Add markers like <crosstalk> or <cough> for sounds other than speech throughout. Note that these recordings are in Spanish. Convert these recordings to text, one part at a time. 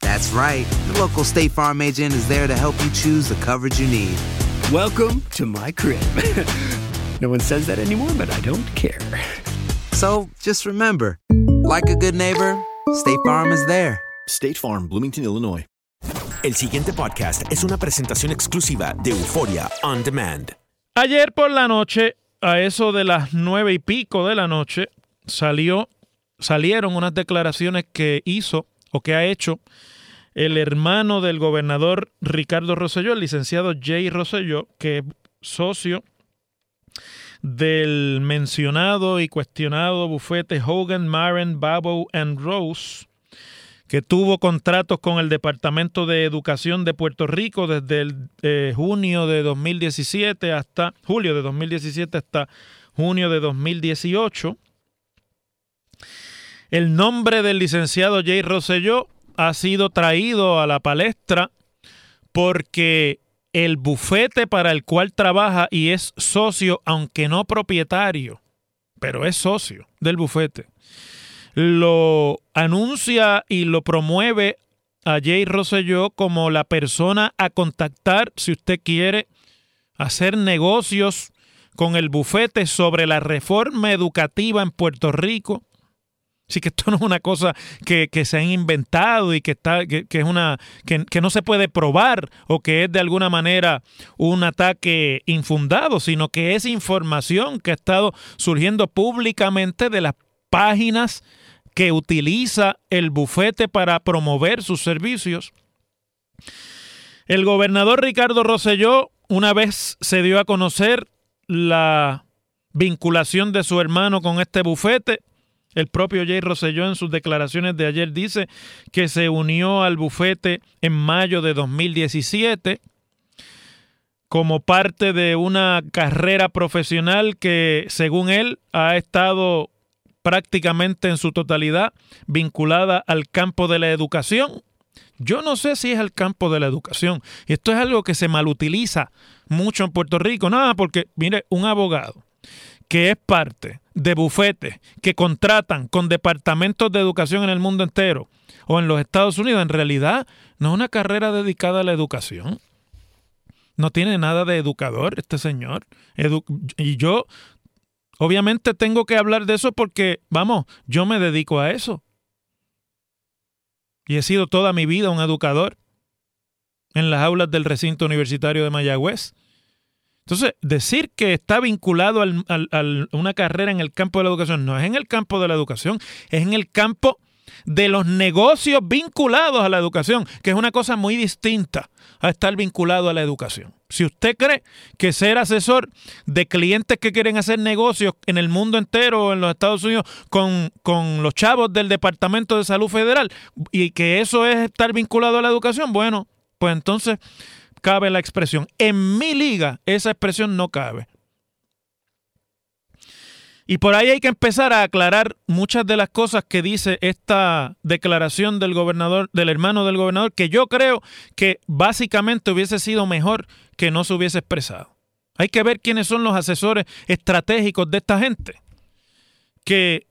That's right. The local State Farm agent is there to help you choose the coverage you need. Welcome to my crib. <laughs> no one says that anymore, but I don't care. So just remember, like a good neighbor, State Farm is there. State Farm, Bloomington, Illinois. El siguiente podcast es una presentación exclusiva de Euforia On Demand. Ayer por la noche, a eso de las nueve y pico de la noche, salió, salieron unas declaraciones que hizo o que ha hecho el hermano del gobernador Ricardo Rosselló, el licenciado Jay Rosselló, que es socio del mencionado y cuestionado bufete Hogan, Marin, Babo and Rose, que tuvo contratos con el Departamento de Educación de Puerto Rico desde el eh, junio de 2017 hasta julio de 2017 hasta junio de 2018. El nombre del licenciado Jay Rosselló ha sido traído a la palestra porque el bufete para el cual trabaja y es socio, aunque no propietario, pero es socio del bufete, lo anuncia y lo promueve a Jay Rosselló como la persona a contactar si usted quiere hacer negocios con el bufete sobre la reforma educativa en Puerto Rico. Así que esto no es una cosa que, que se han inventado y que, está, que, que es una, que, que no se puede probar o que es de alguna manera un ataque infundado, sino que es información que ha estado surgiendo públicamente de las páginas que utiliza el bufete para promover sus servicios. El gobernador Ricardo Rosselló una vez se dio a conocer la vinculación de su hermano con este bufete. El propio Jay Rosselló en sus declaraciones de ayer dice que se unió al bufete en mayo de 2017 como parte de una carrera profesional que, según él, ha estado prácticamente en su totalidad vinculada al campo de la educación. Yo no sé si es el campo de la educación. Y esto es algo que se malutiliza mucho en Puerto Rico. Nada, porque, mire, un abogado que es parte de bufetes que contratan con departamentos de educación en el mundo entero o en los Estados Unidos, en realidad no es una carrera dedicada a la educación. No tiene nada de educador este señor. Edu y yo, obviamente, tengo que hablar de eso porque, vamos, yo me dedico a eso. Y he sido toda mi vida un educador en las aulas del recinto universitario de Mayagüez. Entonces, decir que está vinculado a una carrera en el campo de la educación, no es en el campo de la educación, es en el campo de los negocios vinculados a la educación, que es una cosa muy distinta a estar vinculado a la educación. Si usted cree que ser asesor de clientes que quieren hacer negocios en el mundo entero o en los Estados Unidos con, con los chavos del Departamento de Salud Federal y que eso es estar vinculado a la educación, bueno, pues entonces cabe la expresión. En mi liga esa expresión no cabe. Y por ahí hay que empezar a aclarar muchas de las cosas que dice esta declaración del gobernador, del hermano del gobernador, que yo creo que básicamente hubiese sido mejor que no se hubiese expresado. Hay que ver quiénes son los asesores estratégicos de esta gente, que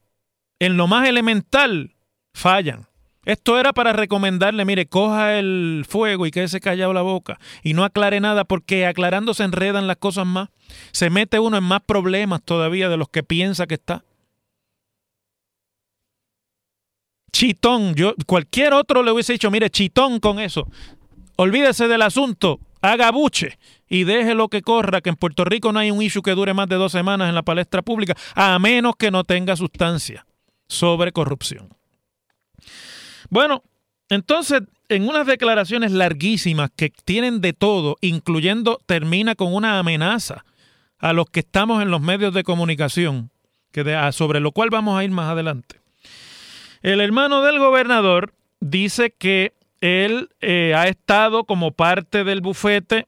en lo más elemental fallan. Esto era para recomendarle, mire, coja el fuego y quédese callado la boca y no aclare nada porque aclarando se enredan las cosas más. Se mete uno en más problemas todavía de los que piensa que está. Chitón, yo cualquier otro le hubiese dicho, mire, chitón con eso. Olvídese del asunto, haga buche y deje lo que corra, que en Puerto Rico no hay un issue que dure más de dos semanas en la palestra pública, a menos que no tenga sustancia sobre corrupción. Bueno, entonces, en unas declaraciones larguísimas que tienen de todo, incluyendo, termina con una amenaza a los que estamos en los medios de comunicación, que sobre lo cual vamos a ir más adelante. El hermano del gobernador dice que él eh, ha estado como parte del bufete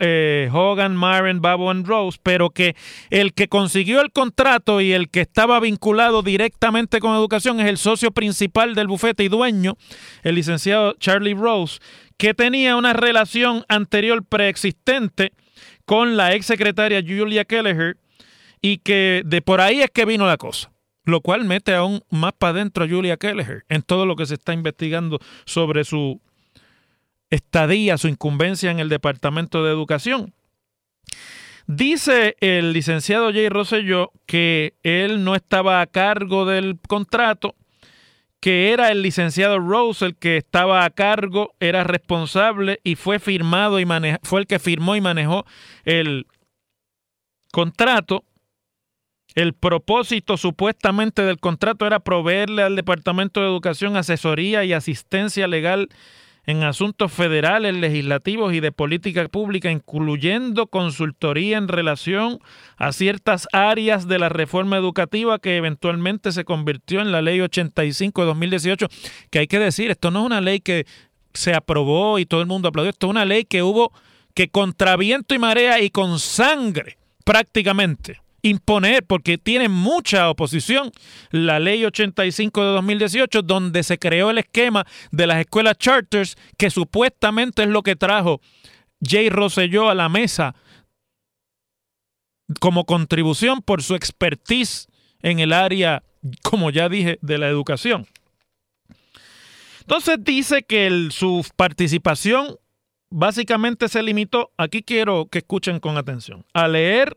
eh, Hogan, Marin, Babo and Rose, pero que el que consiguió el contrato y el que estaba vinculado directamente con educación es el socio principal del bufete y dueño, el licenciado Charlie Rose, que tenía una relación anterior preexistente con la ex secretaria Julia Kelleher y que de por ahí es que vino la cosa lo cual mete aún más para adentro a Julia Kelleher en todo lo que se está investigando sobre su estadía, su incumbencia en el Departamento de Educación. Dice el licenciado Jay Rosselló que él no estaba a cargo del contrato, que era el licenciado Rose el que estaba a cargo, era responsable y fue firmado y fue el que firmó y manejó el contrato. El propósito supuestamente del contrato era proveerle al Departamento de Educación asesoría y asistencia legal en asuntos federales, legislativos y de política pública, incluyendo consultoría en relación a ciertas áreas de la reforma educativa que eventualmente se convirtió en la ley 85 de 2018, que hay que decir, esto no es una ley que se aprobó y todo el mundo aplaudió, esto es una ley que hubo que contra viento y marea y con sangre prácticamente imponer, porque tiene mucha oposición, la ley 85 de 2018, donde se creó el esquema de las escuelas charters, que supuestamente es lo que trajo Jay Rosselló a la mesa como contribución por su expertise en el área, como ya dije, de la educación. Entonces dice que su participación básicamente se limitó, aquí quiero que escuchen con atención, a leer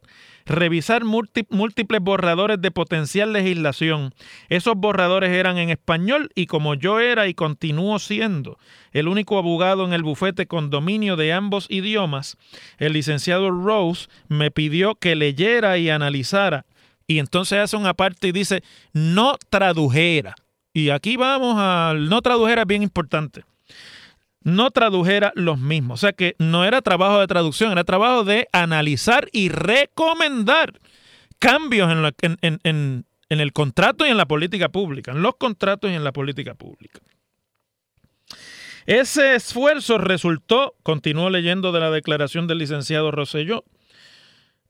revisar múltiples borradores de potencial legislación. Esos borradores eran en español y como yo era y continúo siendo el único abogado en el bufete con dominio de ambos idiomas, el licenciado Rose me pidió que leyera y analizara. Y entonces hace una parte y dice, no tradujera. Y aquí vamos al no tradujera, bien importante no tradujera los mismos. O sea que no era trabajo de traducción, era trabajo de analizar y recomendar cambios en, en, el contrato y en la política pública, en los contratos y en la política pública. Ese esfuerzo resultó, continuó leyendo de la declaración del licenciado Rosselló,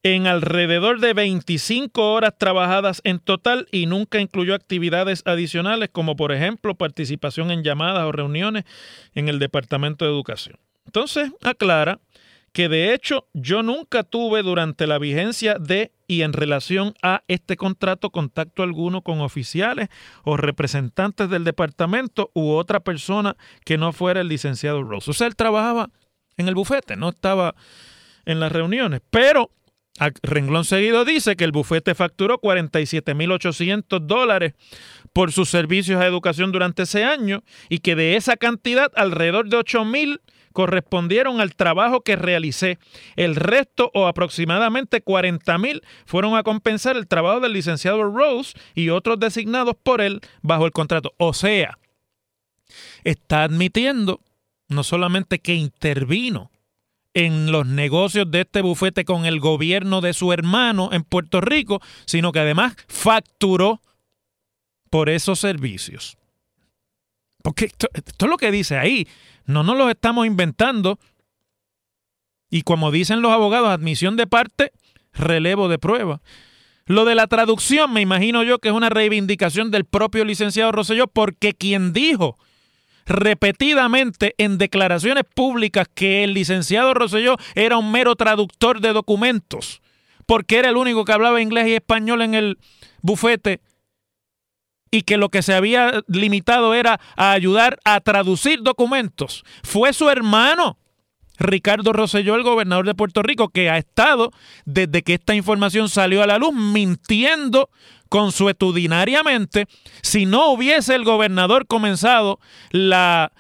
en alrededor de 25 horas trabajadas en total y nunca incluyó actividades adicionales como por ejemplo participación en llamadas o reuniones en el Departamento de Educación. Entonces aclara que de hecho yo nunca tuve durante la vigencia de y en relación a este contrato contacto alguno con oficiales o representantes del departamento u otra persona que no fuera el licenciado Rose. O sea, él trabajaba en el bufete, no estaba en las reuniones, pero renglón seguido dice que el bufete facturó 47.800 dólares por sus servicios a educación durante ese año y que de esa cantidad alrededor de 8.000 correspondieron al trabajo que realicé. El resto o aproximadamente 40.000 fueron a compensar el trabajo del licenciado Rose y otros designados por él bajo el contrato. O sea, está admitiendo no solamente que intervino en los negocios de este bufete con el gobierno de su hermano en Puerto Rico, sino que además facturó por esos servicios. Porque esto, es lo que dice ahí, no nos lo estamos inventando. Y como dicen los abogados, admisión de parte, relevo de prueba. Lo de la traducción, me imagino yo que es una reivindicación del propio licenciado Rosselló, porque quien dijo repetidamente en declaraciones públicas que el licenciado Rosselló era un mero traductor de documentos, porque era el único que hablaba inglés y español en el bufete, y que lo que se había limitado era a ayudar a traducir documentos. Fue su hermano Ricardo Rosselló, el gobernador de Puerto Rico, que ha estado desde que esta información salió a la luz mintiendo consuetudinariamente. Si no hubiese el gobernador comenzado la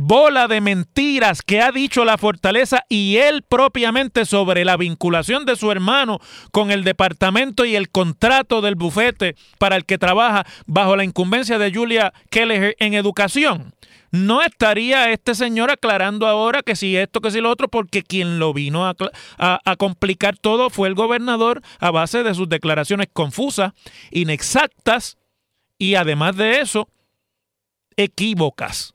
bola de mentiras que ha dicho la fortaleza y él propiamente sobre la vinculación de su hermano con el departamento y el contrato del bufete para el que trabaja bajo la incumbencia de Julia Kelleher en educación no estaría este señor aclarando ahora que si esto, que si lo otro, porque quien lo vino a, a, complicar todo fue el gobernador a base de sus declaraciones confusas, inexactas y además de eso, equívocas.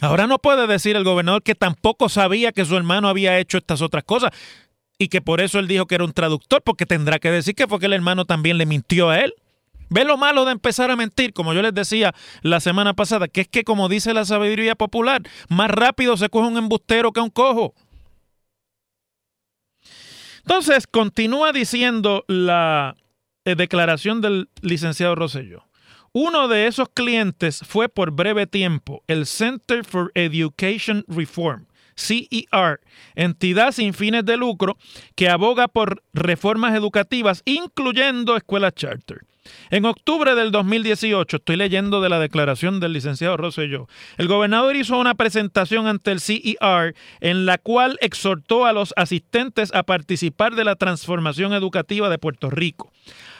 Ahora no puede decir el gobernador que tampoco sabía que su hermano había hecho estas otras cosas y que por eso él dijo que era un traductor, porque tendrá que decir que fue que el hermano también le mintió a él. Ve lo malo de empezar a mentir, como yo les decía la semana pasada, que es que como dice la sabiduría popular, más rápido se coge un embustero que un cojo. Entonces, continúa diciendo la eh, declaración del licenciado Rosselló. Uno de esos clientes fue por breve tiempo el Center for Education Reform, CER, entidad sin fines de lucro que aboga por reformas educativas, incluyendo escuelas charter. En octubre del 2018, estoy leyendo de la declaración del licenciado Rosselló, el gobernador hizo una presentación ante el CER en la cual exhortó a los asistentes a participar de la transformación educativa de Puerto Rico.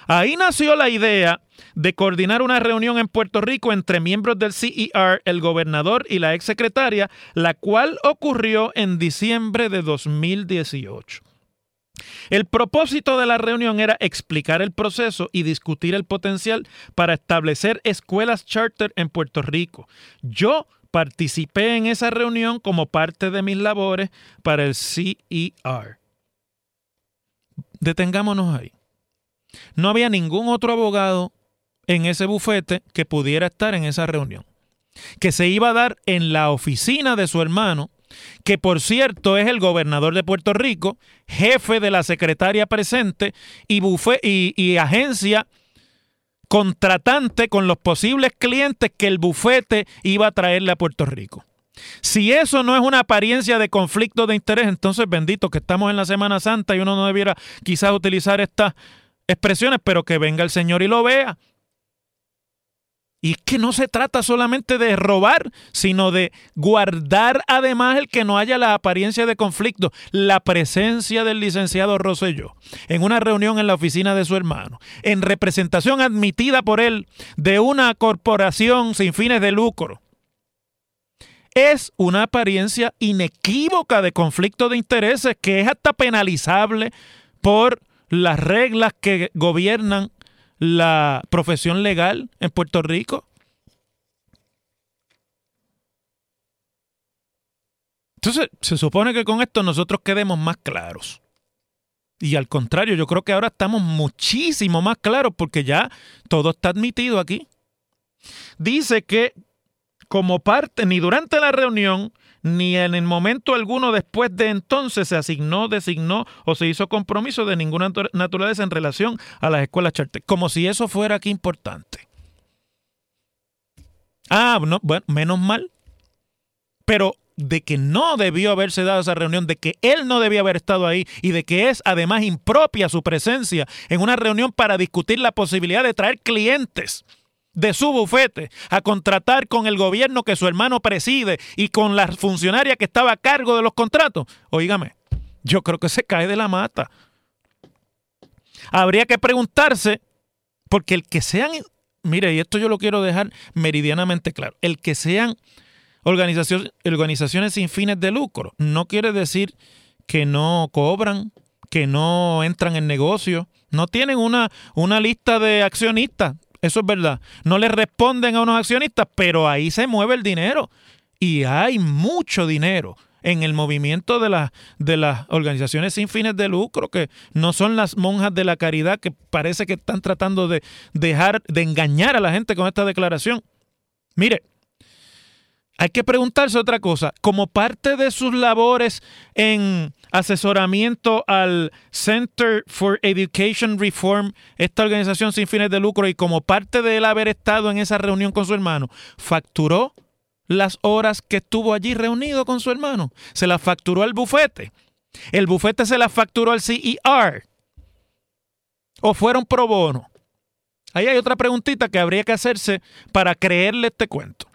Ahí nació la idea de coordinar una reunión en Puerto Rico entre miembros del CER, el gobernador y la exsecretaria, la cual ocurrió en diciembre de 2018. El propósito de la reunión era explicar el proceso y discutir el potencial para establecer escuelas charter en Puerto Rico. Yo participé en esa reunión como parte de mis labores para el CER. Detengámonos ahí. No había ningún otro abogado en ese bufete que pudiera estar en esa reunión, que se iba a dar en la oficina de su hermano que por cierto es el gobernador de Puerto Rico, jefe de la secretaria presente y, y, agencia contratante con los posibles clientes que el bufete iba a traerle a Puerto Rico. Si eso no es una apariencia de conflicto de interés, entonces bendito que estamos en la Semana Santa y uno no debiera quizás utilizar estas expresiones, pero que venga el Señor y lo vea. Y es que no se trata solamente de robar, sino de guardar además el que no haya la apariencia de conflicto, la presencia del licenciado Rosselló en una reunión en la oficina de su hermano, en representación admitida por él de una corporación sin fines de lucro. Es una apariencia inequívoca de conflicto de intereses que es hasta penalizable por las reglas que gobiernan la profesión legal en Puerto Rico? Entonces, se supone que con esto nosotros quedemos más claros. Y al contrario, yo creo que ahora estamos muchísimo más claros porque ya todo está admitido aquí. Dice que como parte, ni durante la reunión, ni en el momento alguno después de entonces se asignó, designó o se hizo compromiso de ninguna naturaleza en relación a las escuelas charter, como si eso fuera aquí importante. Ah, no, bueno, menos mal. Pero de que no debió haberse dado esa reunión, de que él no debía haber estado ahí y de que es además impropia su presencia en una reunión para discutir la posibilidad de traer clientes de su bufete a contratar con el gobierno que su hermano preside y con la funcionaria que estaba a cargo de los contratos, oígame, yo creo que se cae de la mata. Habría que preguntarse, porque el que sean, mire, y esto yo lo quiero dejar meridianamente claro, el que sean organizaciones, organizaciones sin fines de lucro, no quiere decir que no cobran, que no entran en negocio, no tienen una, una lista de accionistas, eso es verdad. No le responden a unos accionistas, pero ahí se mueve el dinero. Y hay mucho dinero en el movimiento de, las de las organizaciones sin fines de lucro, que no son las monjas de la caridad que parece que están tratando de dejar, de engañar a la gente con esta declaración. Mire, hay que preguntarse otra cosa. Como parte de sus labores en asesoramiento al Center for Education Reform, esta organización sin fines de lucro, y como parte de él haber estado en esa reunión con su hermano, facturó las horas que estuvo allí reunido con su hermano. Se las facturó al bufete. El bufete se las facturó al CER. O fueron pro bono. Ahí hay otra preguntita que habría que hacerse para creerle este cuento.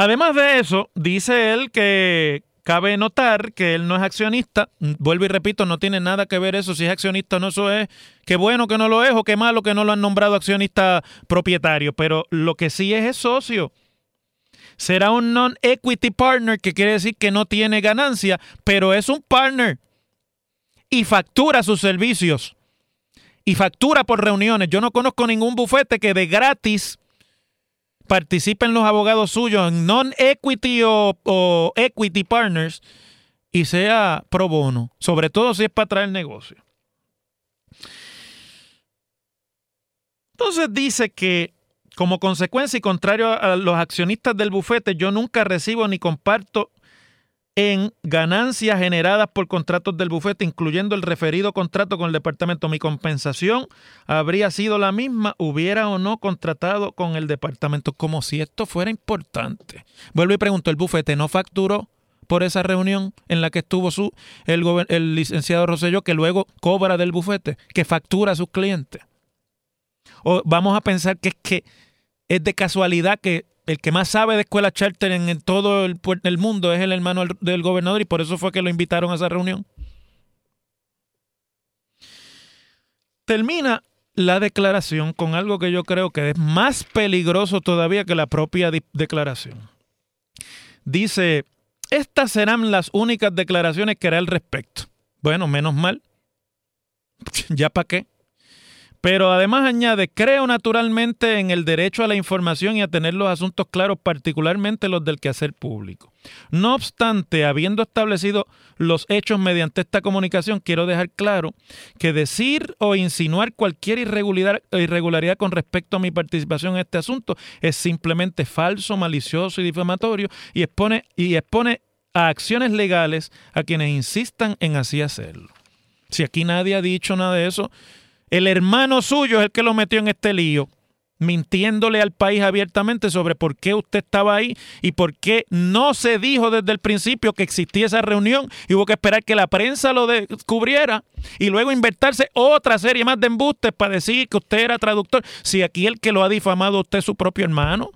Además de eso, dice él que cabe notar que él no es accionista. Vuelvo y repito, no tiene nada que ver eso si es accionista o no. Eso es qué bueno que no lo es o qué malo que no lo han nombrado accionista propietario. Pero lo que sí es es socio. Será un non-equity partner, que quiere decir que no tiene ganancia, pero es un partner y factura sus servicios y factura por reuniones. Yo no conozco ningún bufete que de gratis participen los abogados suyos en non-equity o, equity partners y sea pro bono, sobre todo si es para traer negocio. Entonces dice que como consecuencia y contrario a los accionistas del bufete, yo nunca recibo ni comparto en ganancias generadas por contratos del bufete, incluyendo el referido contrato con el departamento. Mi compensación habría sido la misma, hubiera o no contratado con el departamento, como si esto fuera importante. Vuelvo y pregunto, ¿el bufete no facturó por esa reunión en la que estuvo su, el, licenciado Rosselló, que luego cobra del bufete, que factura a sus clientes? O vamos a pensar que es que es de casualidad que el que más sabe de escuela charter en, todo el, el, mundo es el hermano del, gobernador y por eso fue que lo invitaron a esa reunión. Termina la declaración con algo que yo creo que es más peligroso todavía que la propia declaración. Dice, estas serán las únicas declaraciones que hará al respecto. Bueno, menos mal. <laughs> ¿Ya para qué? Pero además añade, creo naturalmente en el derecho a la información y a tener los asuntos claros, particularmente los del quehacer público. No obstante, habiendo establecido los hechos mediante esta comunicación, quiero dejar claro que decir o insinuar cualquier irregularidad, con respecto a mi participación en este asunto es simplemente falso, malicioso y difamatorio y expone, y expone a acciones legales a quienes insistan en así hacerlo. Si aquí nadie ha dicho nada de eso, el hermano suyo es el que lo metió en este lío, mintiéndole al país abiertamente sobre por qué usted estaba ahí y por qué no se dijo desde el principio que existía esa reunión y hubo que esperar que la prensa lo descubriera y luego inventarse otra serie más de embustes para decir que usted era traductor. Si aquí el que lo ha difamado usted es su propio hermano.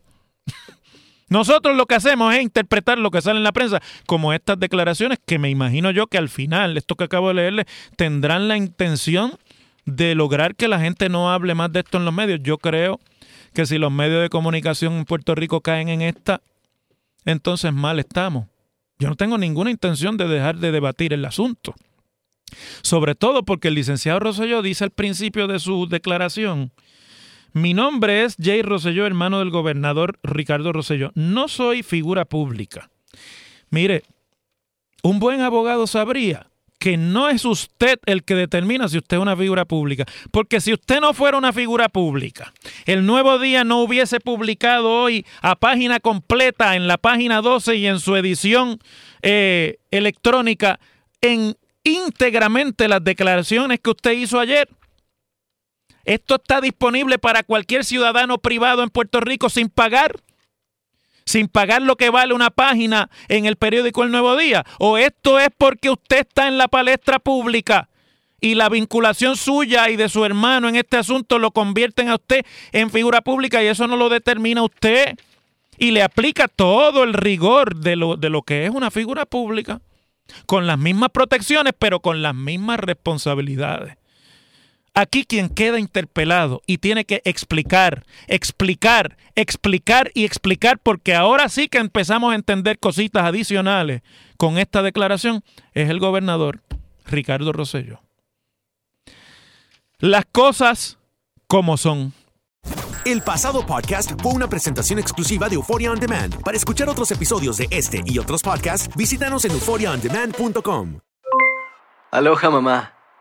<laughs> Nosotros lo que hacemos es interpretar lo que sale en la prensa, como estas declaraciones que me imagino yo que al final, esto que acabo de leerle, tendrán la intención de lograr que la gente no hable más de esto en los medios. Yo creo que si los medios de comunicación en Puerto Rico caen en esta, entonces mal estamos. Yo no tengo ninguna intención de dejar de debatir el asunto. Sobre todo porque el licenciado Rosselló dice al principio de su declaración, mi nombre es Jay Rosselló, hermano del gobernador Ricardo Rosselló. No soy figura pública. Mire, un buen abogado sabría que no es usted el que determina si usted es una figura pública. Porque si usted no fuera una figura pública, el nuevo día no hubiese publicado hoy a página completa en la página 12 y en su edición eh, electrónica en íntegramente las declaraciones que usted hizo ayer. Esto está disponible para cualquier ciudadano privado en Puerto Rico sin pagar sin pagar lo que vale una página en el periódico El Nuevo Día? ¿O esto es porque usted está en la palestra pública y la vinculación suya y de su hermano en este asunto lo convierten a usted en figura pública y eso no lo determina usted? Y le aplica todo el rigor de lo, de lo que es una figura pública, con las mismas protecciones, pero con las mismas responsabilidades. Aquí quien queda interpelado y tiene que explicar, explicar, explicar y explicar, porque ahora sí que empezamos a entender cositas adicionales con esta declaración, es el gobernador Ricardo Rosello. Las cosas como son. El pasado podcast fue una presentación exclusiva de Euphoria On Demand. Para escuchar otros episodios de este y otros podcasts, visítanos en euphoriaondemand.com. Aloha mamá,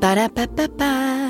Ba-da-ba-ba-ba.